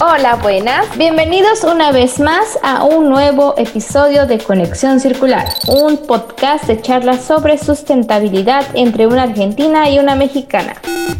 Hola, buenas. Bienvenidos una vez más a un nuevo episodio de Conexión Circular, un podcast de charlas sobre sustentabilidad entre una argentina y una mexicana.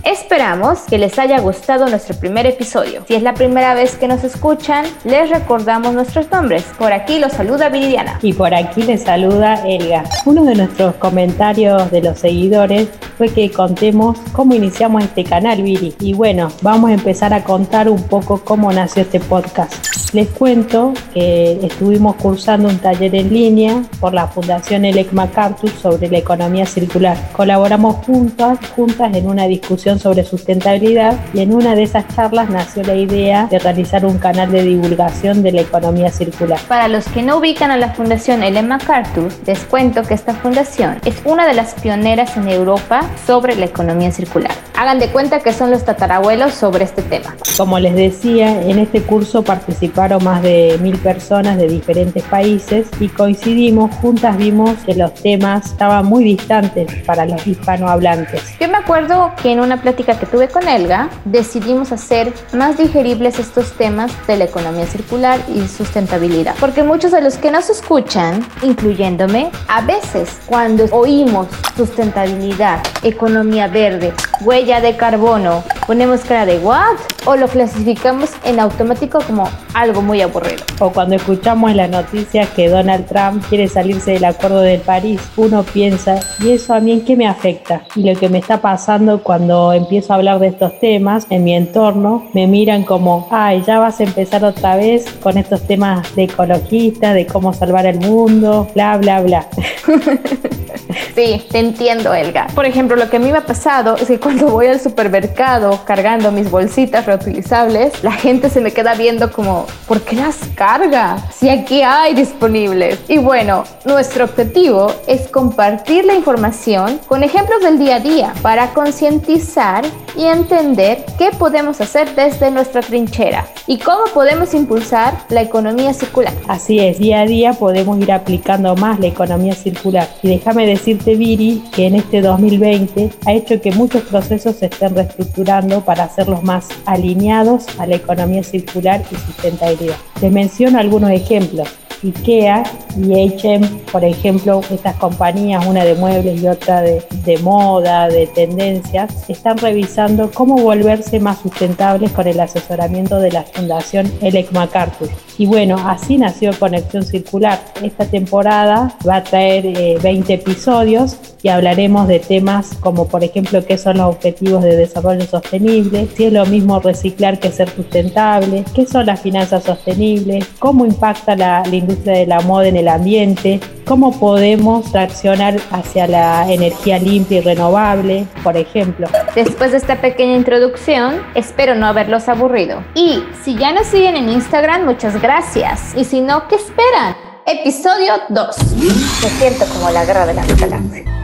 Esperamos que les haya gustado nuestro primer episodio. Si es la primera vez que nos escuchan, les recordamos nuestros nombres. Por aquí los saluda Viridiana. Y por aquí les saluda Elga. Uno de nuestros comentarios de los seguidores fue que contemos cómo iniciamos este canal, Viri. Y bueno, vamos a empezar a contar un poco cómo nació este podcast. Les cuento que estuvimos cursando un taller en línea por la Fundación Elec MacArthur sobre la economía circular. Colaboramos juntas, juntas en una discusión sobre sustentabilidad y en una de esas charlas nació la idea de realizar un canal de divulgación de la economía circular. Para los que no ubican a la Fundación Elec MacArthur, les cuento que esta fundación es una de las pioneras en Europa sobre la economía circular. Hagan de cuenta que son los tatarabuelos sobre este tema. Como les decía, en este curso participamos más de mil personas de diferentes países y coincidimos, juntas vimos que los temas estaban muy distantes para los hispanohablantes. Yo me acuerdo que en una plática que tuve con Elga decidimos hacer más digeribles estos temas de la economía circular y sustentabilidad, porque muchos de los que nos escuchan, incluyéndome, a veces cuando oímos sustentabilidad, economía verde, huella de carbono, ponemos cara de what o lo clasificamos en automático como algo muy aburrido. O cuando escuchamos la noticia que Donald Trump quiere salirse del acuerdo de París, uno piensa, ¿y eso a mí en qué me afecta? Y lo que me está pasando cuando empiezo a hablar de estos temas en mi entorno, me miran como, ay, ya vas a empezar otra vez con estos temas de ecologista, de cómo salvar el mundo, bla, bla, bla. Sí, te entiendo, Elga. Por ejemplo, lo que a mí me ha pasado es que cuando voy al supermercado cargando mis bolsitas reutilizables, la gente se me queda viendo como, ¿por qué las carga? Si aquí hay disponibles. Y bueno, nuestro objetivo es compartir la información con ejemplos del día a día para concientizar y entender qué podemos hacer desde nuestra trinchera y cómo podemos impulsar la economía circular. Así es, día a día podemos ir aplicando más la economía circular. Y déjame decirte Que en este 2020 ha hecho que muchos procesos se estén reestructurando para hacerlos más alineados a la economía circular y sustentabilidad. Les menciono algunos ejemplos. IKEA y H&M, por ejemplo, estas compañías, una de muebles y otra de, moda, de tendencias, están revisando cómo volverse más sustentables con el asesoramiento de la Fundación Elec MacArthur. Y bueno, así nació Conexión Circular. Esta temporada va a traer 20 eh, episodios y hablaremos de temas como por ejemplo qué son los objetivos de desarrollo sostenible, si es lo mismo reciclar que ser sustentable, qué son las finanzas sostenibles, cómo impacta la, la industria de la moda en el ambiente, cómo podemos traccionar hacia la energía limpia y renovable, por ejemplo. Después de esta pequeña introducción, espero no haberlos aburrido. Y si ya nos siguen en Instagram, muchas gracias. Y si no, ¿qué esperan? Episodio 2. Me siento como la guerra de la galaxias.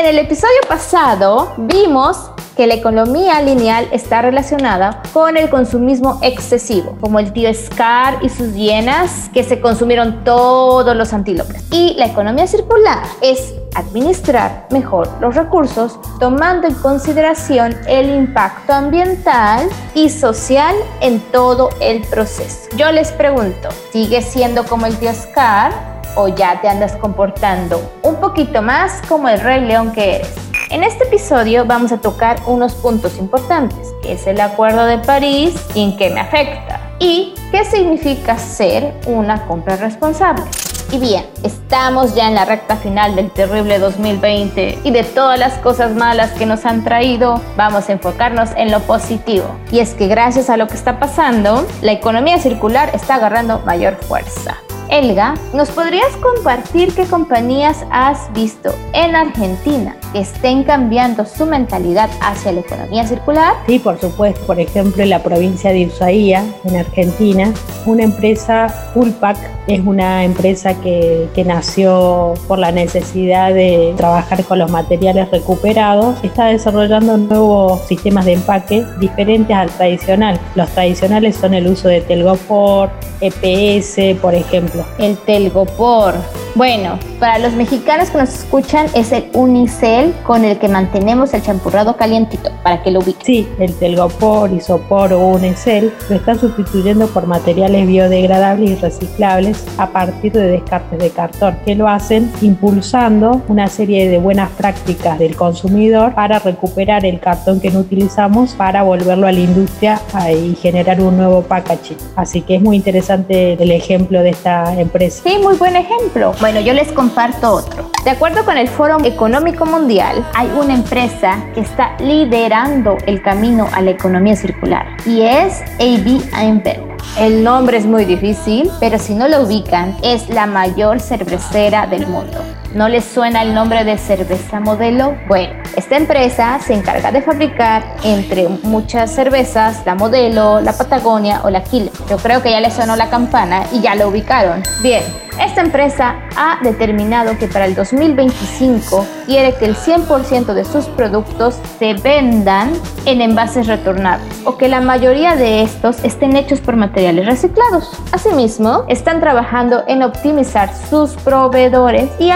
En el episodio pasado vimos que la economía lineal está relacionada con el consumismo excesivo, como el tío Scar y sus hienas que se consumieron todos los antílopes. Y la economía circular es administrar mejor los recursos tomando en consideración el impacto ambiental y social en todo el proceso. Yo les pregunto, ¿sigue siendo como el tío Scar o ya te andas comportando un poquito más como el rey león que eres? En este episodio vamos a tocar unos puntos importantes, que es el Acuerdo de París y en qué me afecta, y qué significa ser una compra responsable. Y bien, estamos ya en la recta final del terrible 2020 y de todas las cosas malas que nos han traído, vamos a enfocarnos en lo positivo. Y es que gracias a lo que está pasando, la economía circular está agarrando mayor fuerza. Elga, ¿nos podrías compartir qué compañías has visto en Argentina que estén cambiando su mentalidad hacia la economía circular? Sí, por supuesto. Por ejemplo, en la provincia de Ushuaia, en Argentina, una empresa, Pulpac, es una empresa que, que nació por la necesidad de trabajar con los materiales recuperados. Está desarrollando nuevos sistemas de empaque diferentes al tradicional. Los tradicionales son el uso de telgopor, EPS, por ejemplo. El telgopor. Bueno, para los mexicanos que nos escuchan es el Unicel con el que mantenemos el champurrado calientito, para que lo ubique. Sí, el telgopor, isopor o unicel lo están sustituyendo por materiales biodegradables y reciclables a partir de descartes de cartón, que lo hacen impulsando una serie de buenas prácticas del consumidor para recuperar el cartón que no utilizamos para volverlo a la industria y generar un nuevo packaging. Así que es muy interesante el ejemplo de esta empresa. Sí, muy buen ejemplo. Bueno, yo les comparto otro. De acuerdo con el Foro Económico Mundial, hay una empresa que está liderando el camino a la economía circular y es AB InBev. El nombre es muy difícil, pero si no lo ubican, es la mayor cervecera del mundo. ¿No les suena el nombre de cerveza modelo? Bueno, esta empresa se encarga de fabricar entre muchas cervezas la modelo, la Patagonia o la Killer. Yo creo que ya les sonó la campana y ya lo ubicaron. Bien, esta empresa ha determinado que para el 2025 quiere que el 100% de sus productos se vendan en envases retornables o que la mayoría de estos estén hechos por materiales reciclados. Asimismo, están trabajando en optimizar sus proveedores y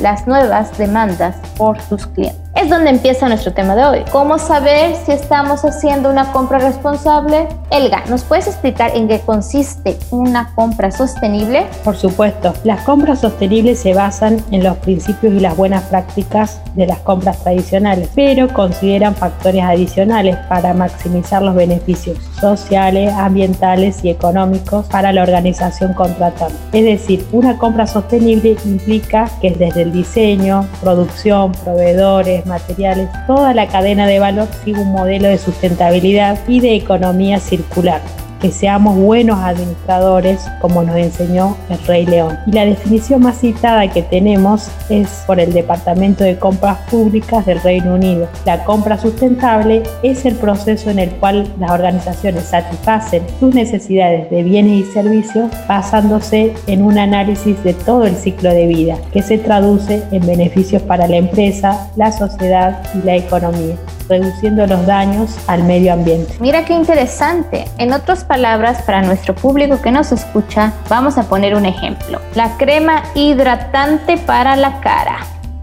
las nuevas demandas por sus clientes es donde empieza nuestro tema de hoy. ¿Cómo saber si estamos haciendo una compra responsable? Elga, ¿nos puedes explicar en qué consiste una compra sostenible? Por supuesto, las compras sostenibles se basan en los principios y las buenas prácticas de las compras tradicionales, pero consideran factores adicionales para maximizar los beneficios sociales, ambientales y económicos para la organización contratante. Es decir, una compra sostenible implica que desde el diseño, producción, proveedores, materiales, toda la cadena de valor sigue un modelo de sustentabilidad y de economía circular que seamos buenos administradores, como nos enseñó el Rey León. Y la definición más citada que tenemos es por el Departamento de Compras Públicas del Reino Unido. La compra sustentable es el proceso en el cual las organizaciones satisfacen sus necesidades de bienes y servicios basándose en un análisis de todo el ciclo de vida, que se traduce en beneficios para la empresa, la sociedad y la economía reduciendo los daños al medio ambiente. Mira qué interesante. En otras palabras, para nuestro público que nos escucha, vamos a poner un ejemplo. La crema hidratante para la cara.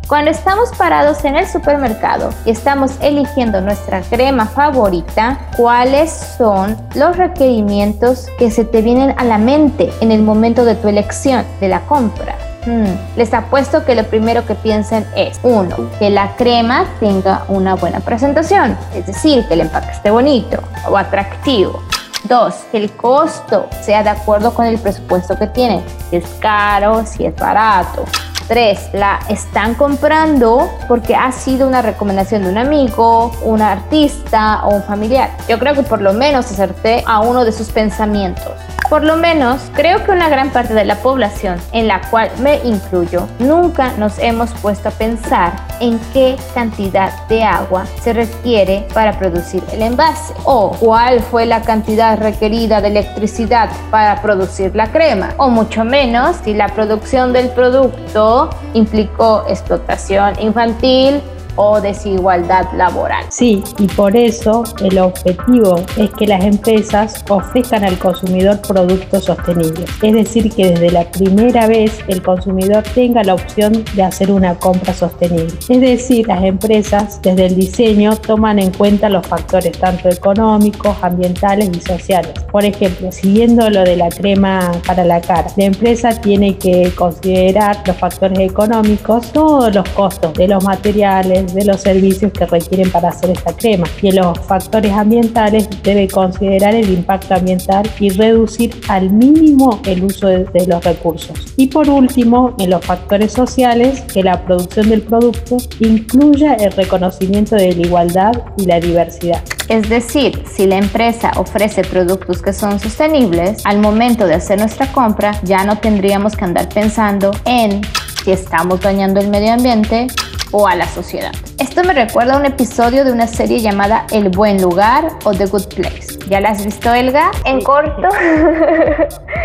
Cuando estamos parados en el supermercado y estamos eligiendo nuestra crema favorita, ¿cuáles son los requerimientos que se te vienen a la mente en el momento de tu elección de la compra? Hmm. Les apuesto que lo primero que piensen es, uno, que la crema tenga una buena presentación, es decir, que el empaque esté bonito o atractivo. Dos, que el costo sea de acuerdo con el presupuesto que tienen, si es caro, si es barato. Tres, la están comprando porque ha sido una recomendación de un amigo, un artista o un familiar. Yo creo que por lo menos acerté a uno de sus pensamientos. Por lo menos, creo que una gran parte de la población, en la cual me incluyo, nunca nos hemos puesto a pensar en qué cantidad de agua se requiere para producir el envase o cuál fue la cantidad requerida de electricidad para producir la crema o mucho menos si la producción del producto implicó explotación infantil, o desigualdad laboral. Sí, y por eso el objetivo es que las empresas ofrezcan al consumidor productos sostenibles. Es decir, que desde la primera vez el consumidor tenga la opción de hacer una compra sostenible. Es decir, las empresas desde el diseño toman en cuenta los factores tanto económicos, ambientales y sociales. Por ejemplo, siguiendo lo de la crema para la cara, la empresa tiene que considerar los factores económicos, todos los costos de los materiales, de los servicios que requieren para hacer esta crema. Y en los factores ambientales debe considerar el impacto ambiental y reducir al mínimo el uso de, de los recursos. Y por último, en los factores sociales, que la producción del producto incluya el reconocimiento de la igualdad y la diversidad. Es decir, si la empresa ofrece productos que son sostenibles, al momento de hacer nuestra compra ya no tendríamos que andar pensando en si estamos dañando el medio ambiente o a la sociedad. Esto me recuerda a un episodio de una serie llamada El Buen Lugar o The Good Place. ¿Ya la has visto, Elga? En corto.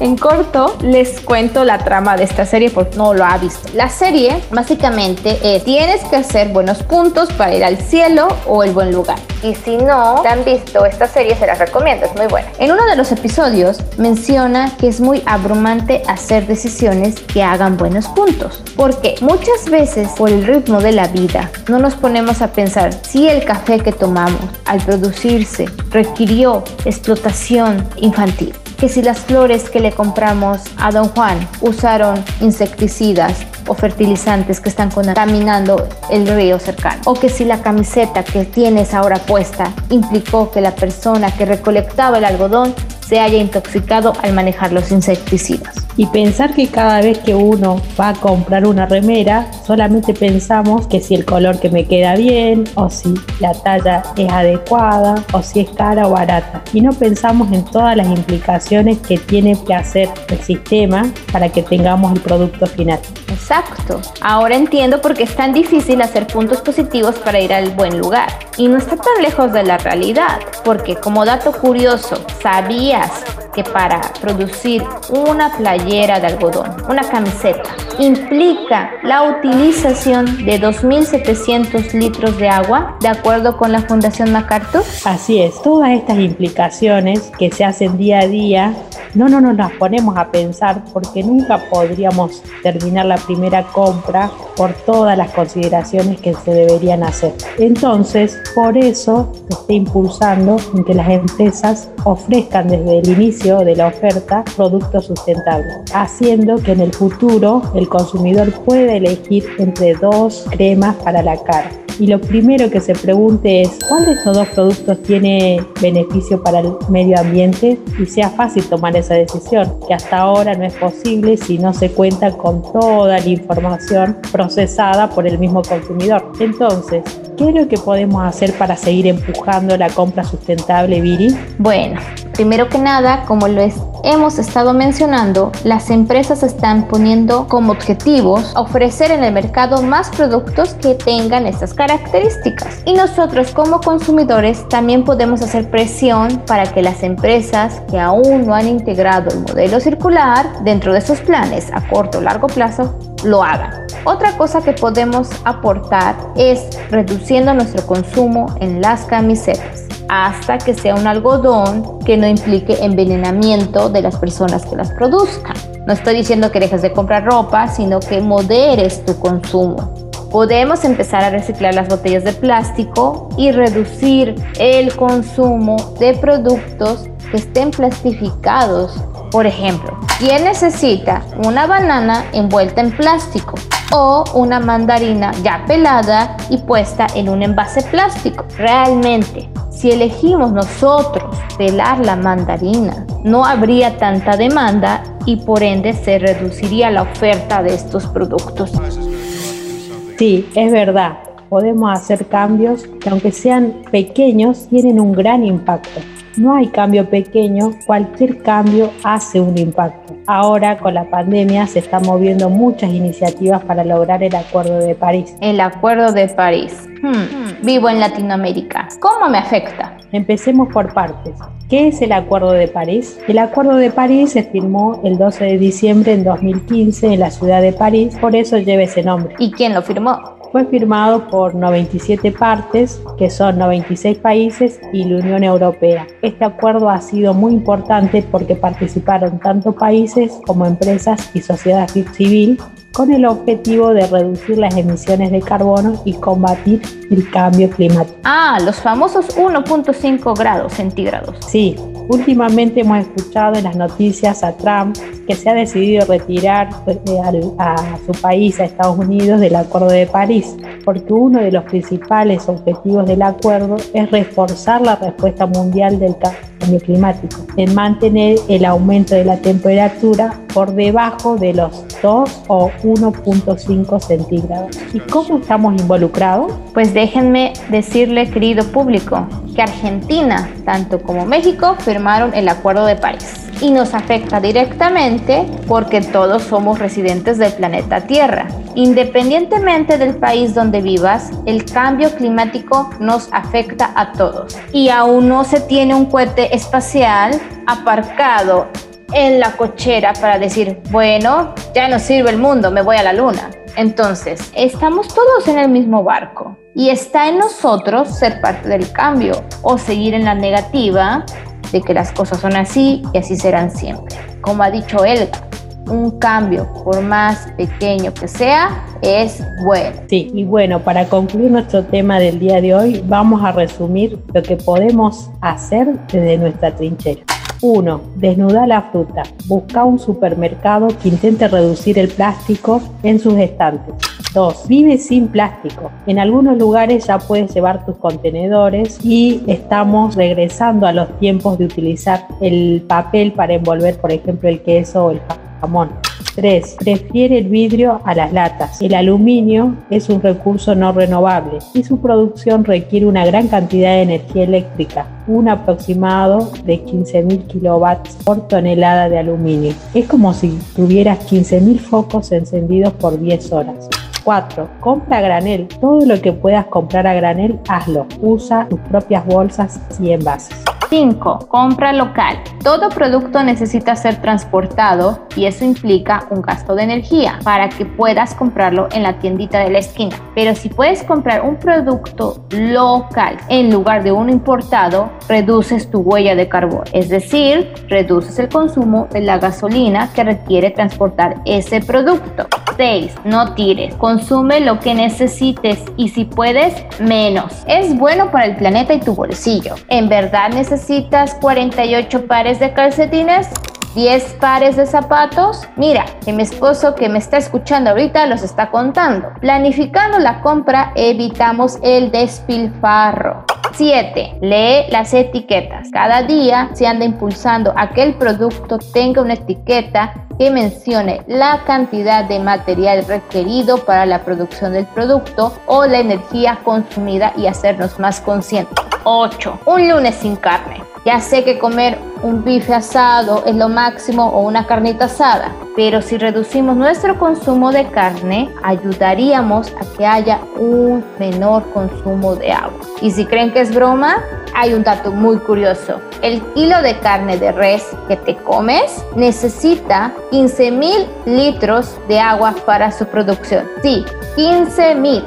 En corto, les cuento la trama de esta serie porque no lo ha visto. La serie básicamente es, tienes que hacer buenos puntos para ir al cielo o el buen lugar. Y si no la han visto, esta serie se las recomiendo, es muy buena. En uno de los episodios menciona que es muy abrumante hacer decisiones que hagan buenos puntos. Porque muchas veces por el ritmo de la vida no nos ponemos a pensar si el café que tomamos al producirse requirió explotación infantil que si las flores que le compramos a don Juan usaron insecticidas o fertilizantes que están contaminando el río cercano. O que si la camiseta que tienes ahora puesta implicó que la persona que recolectaba el algodón se haya intoxicado al manejar los insecticidas. Y pensar que cada vez que uno va a comprar una remera, solamente pensamos que si el color que me queda bien, o si la talla es adecuada, o si es cara o barata. Y no pensamos en todas las implicaciones que tiene que hacer el sistema para que tengamos el producto final. Exacto. Ahora entiendo por qué es tan difícil hacer puntos positivos para ir al buen lugar. Y no está tan lejos de la realidad, porque como dato curioso, ¿sabías que para producir una playera de algodón, una camiseta, implica la utilización de 2.700 litros de agua, de acuerdo con la Fundación MacArthur? Así es, todas estas implicaciones que se hacen día a día no, no nos las ponemos a pensar porque nunca podríamos terminar la primera compra por todas las consideraciones que se deberían hacer. Entonces, por eso se está impulsando en que las empresas ofrezcan desde el inicio de la oferta productos sustentables, haciendo que en el futuro el consumidor pueda elegir entre dos cremas para la cara y lo primero que se pregunte es cuál de estos dos productos tiene beneficio para el medio ambiente y sea fácil tomar esa decisión, que hasta ahora no es posible si no se cuenta con toda la información procesada por el mismo consumidor. Entonces, ¿qué es lo que podemos hacer para seguir empujando la compra sustentable, Viri? Bueno, primero que nada, como lo hemos estado mencionando, las empresas están poniendo como objetivos ofrecer en el mercado más productos que tengan estas características. Y nosotros como consumidores también podemos hacer presión para que las empresas que aún no han integrado el modelo circular dentro de sus planes a corto o largo plazo lo hagan. Otra cosa que podemos aportar es reduciendo nuestro consumo en las camisetas hasta que sea un algodón que no implique envenenamiento de las personas que las produzcan. No estoy diciendo que dejes de comprar ropa, sino que moderes tu consumo. Podemos empezar a reciclar las botellas de plástico y reducir el consumo de productos que estén plastificados. Por ejemplo, ¿quién necesita una banana envuelta en plástico o una mandarina ya pelada y puesta en un envase plástico? Realmente, si elegimos nosotros pelar la mandarina, no habría tanta demanda y por ende se reduciría la oferta de estos productos. Sí, es verdad. Podemos hacer cambios que aunque sean pequeños, tienen un gran impacto. No hay cambio pequeño, cualquier cambio hace un impacto. Ahora con la pandemia se están moviendo muchas iniciativas para lograr el Acuerdo de París. El Acuerdo de París. Hmm, vivo en Latinoamérica. ¿Cómo me afecta? Empecemos por partes. ¿Qué es el Acuerdo de París? El Acuerdo de París se firmó el 12 de diciembre en 2015 en la ciudad de París, por eso lleva ese nombre. ¿Y quién lo firmó? Fue firmado por 97 partes, que son 96 países y la Unión Europea. Este acuerdo ha sido muy importante porque participaron tanto países como empresas y sociedad civil con el objetivo de reducir las emisiones de carbono y combatir el cambio climático. Ah, los famosos 1.5 grados centígrados. Sí, últimamente hemos escuchado en las noticias a Trump que se ha decidido retirar eh, a, su país, a Estados Unidos, del Acuerdo de París, porque uno de los principales objetivos del acuerdo es reforzar la respuesta mundial del cambio climático, en mantener el aumento de la temperatura por debajo de los 2 o 1.5 centígrados. ¿Y cómo estamos involucrados? Pues déjenme decirle, querido público, que Argentina, tanto como México, firmaron el Acuerdo de París y nos afecta directamente porque todos somos residentes del planeta Tierra. Independientemente del país donde vivas, el cambio climático nos afecta a todos. Y aún no se tiene un cohete espacial aparcado en la cochera para decir, bueno, ya no sirve el mundo, me voy a la luna. Entonces, estamos todos en el mismo barco y está en nosotros ser parte del cambio o seguir en la negativa de que las cosas son así y así serán siempre. Como ha dicho Elga, un cambio, por más pequeño que sea, es bueno. Sí, y bueno, para concluir nuestro tema del día de hoy, vamos a resumir lo que podemos hacer desde nuestra trinchera. 1. Desnuda la fruta. Busca un supermercado que intente reducir el plástico en sus estantes. 2. Vive sin plástico. En algunos lugares ya puedes llevar tus contenedores y estamos regresando a los tiempos de utilizar el papel para envolver, por ejemplo, el queso o el jamón. 3. Prefiere el vidrio a las latas. El aluminio es un recurso no renovable y su producción requiere una gran cantidad de energía eléctrica, un aproximado de 15.000 kilowatts por tonelada de aluminio. Es como si tuvieras 15.000 focos encendidos por 10 horas. 4. Compra a granel. Todo lo que puedas comprar a granel, hazlo. Usa tus propias bolsas y envases. 5. Compra local. Todo producto necesita ser transportado y eso implica un gasto de energía para que puedas comprarlo en la tiendita de la esquina. Pero si puedes comprar un producto local en lugar de uno importado, reduces tu huella de carbón. Es decir, reduces el consumo de la gasolina que requiere transportar ese producto. 6. No tires. Consume lo que necesites y si puedes, menos. Es bueno para el planeta y tu bolsillo. En verdad necesitas 48 pares de calcetines. 10 pares de zapatos. Mira, que mi esposo que me está escuchando ahorita los está contando. Planificando la compra evitamos el despilfarro. 7. Lee las etiquetas. Cada día se anda impulsando a que el producto tenga una etiqueta que mencione la cantidad de material requerido para la producción del producto o la energía consumida y hacernos más conscientes. 8. Un lunes sin carne. Ya sé que comer un bife asado es lo máximo o una carnita asada, pero si reducimos nuestro consumo de carne, ayudaríamos a que haya un menor consumo de agua. Y si creen que es broma, hay un dato muy curioso. El kilo de carne de res que te comes necesita 15 mil litros de agua para su producción. Sí, 15 mil.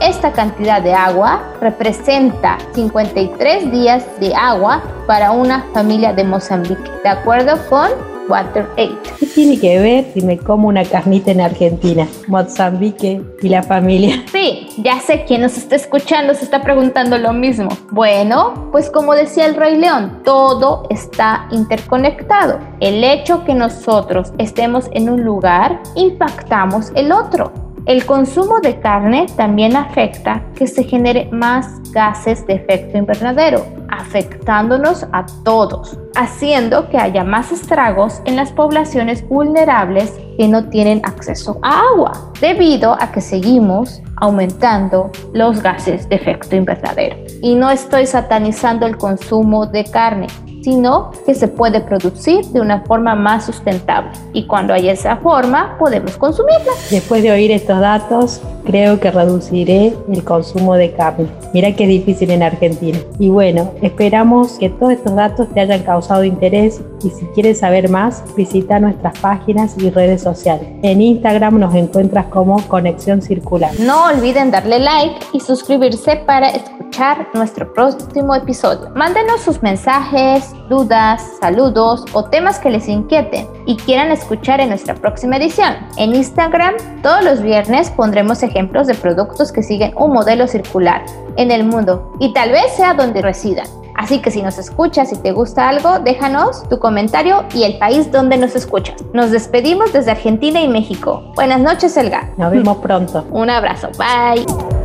Esta cantidad de agua representa 53 días de agua para una familia de Mozambique, de acuerdo con WaterAid. ¿Qué tiene que ver si me como una carnita en Argentina, Mozambique y la familia? Sí, ya sé quién nos está escuchando se está preguntando lo mismo. Bueno, pues como decía el Rey León, todo está interconectado. El hecho que nosotros estemos en un lugar, impactamos el otro. El consumo de carne también afecta que se genere más gases de efecto invernadero, afectándonos a todos, haciendo que haya más estragos en las poblaciones vulnerables que no tienen acceso a agua, debido a que seguimos aumentando los gases de efecto invernadero. Y no estoy satanizando el consumo de carne, sino que se puede producir de una forma más sustentable. Y cuando hay esa forma, podemos consumirla. Después de oír estos datos, creo que reduciré el consumo de carne. Mira qué difícil en Argentina. Y bueno, esperamos que todos estos datos te hayan causado interés y si quieres saber más, visita nuestras páginas y redes sociales. En Instagram nos encuentras como Conexión Circular. No olviden darle like y suscribirse para escuchar nuestro próximo episodio. Mándenos sus mensajes, dudas, saludos o temas que les inquieten y quieran escuchar en nuestra próxima edición. En Instagram, todos los viernes pondremos ejemplos de productos que siguen un modelo circular en el mundo y tal vez sea donde residan. Así que si nos escuchas y te gusta algo, déjanos tu comentario y el país donde nos escuchas. Nos despedimos desde Argentina y México. Buenas noches, Elga. Nos vemos pronto. Un abrazo. Bye.